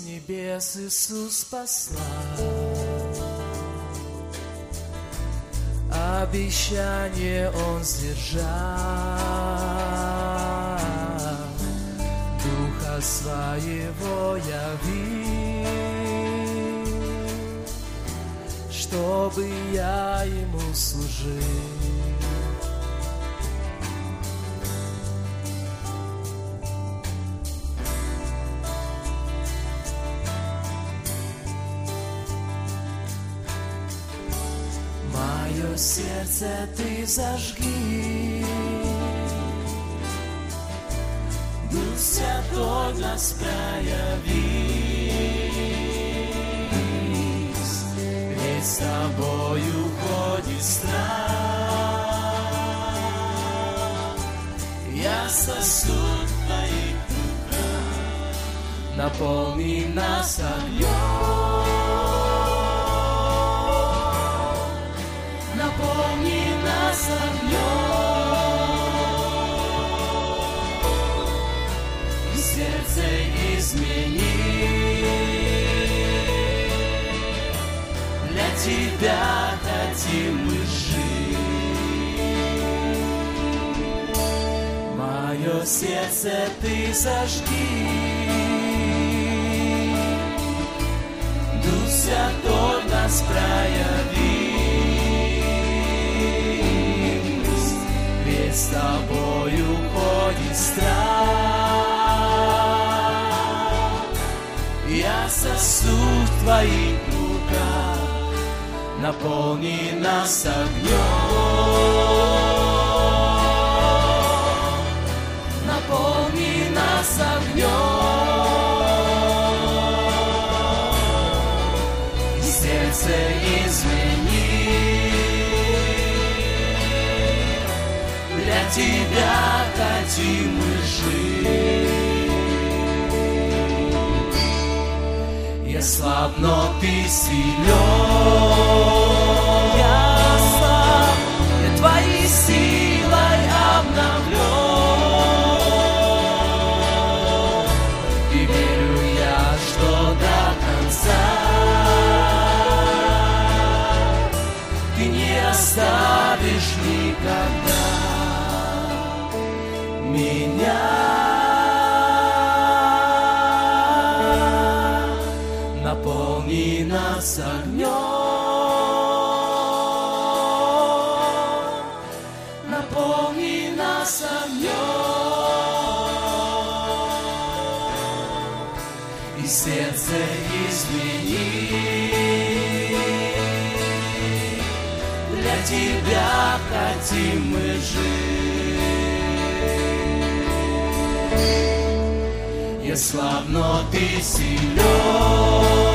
небес Иисус послал. Обещание Он сдержал, Духа Своего явил, чтобы я Ему служил. Сердце ты зажги. Дух Святой нас прояви. Ведь с тобою ходит страх. Я сосуд твоих руках, наполни нас огнем. Измени. Для Тебя хотим мы жить. Мое сердце Ты зажги. Дух Святой нас прояви. с тобою ходит страх. Сосуд в твоих руках, наполни нас огнем. Наполни нас огнем. И сердце измени. для тебя хотим мы жить. Я слаб, но ты силен. Я слаб, я твоей силой обновлен. И верю я, что до конца ты не оставишь никогда меня. Наполни нас огнем, наполни нас огнем, и сердце измени. Для тебя хотим мы жить. Я слаб, но ты силен.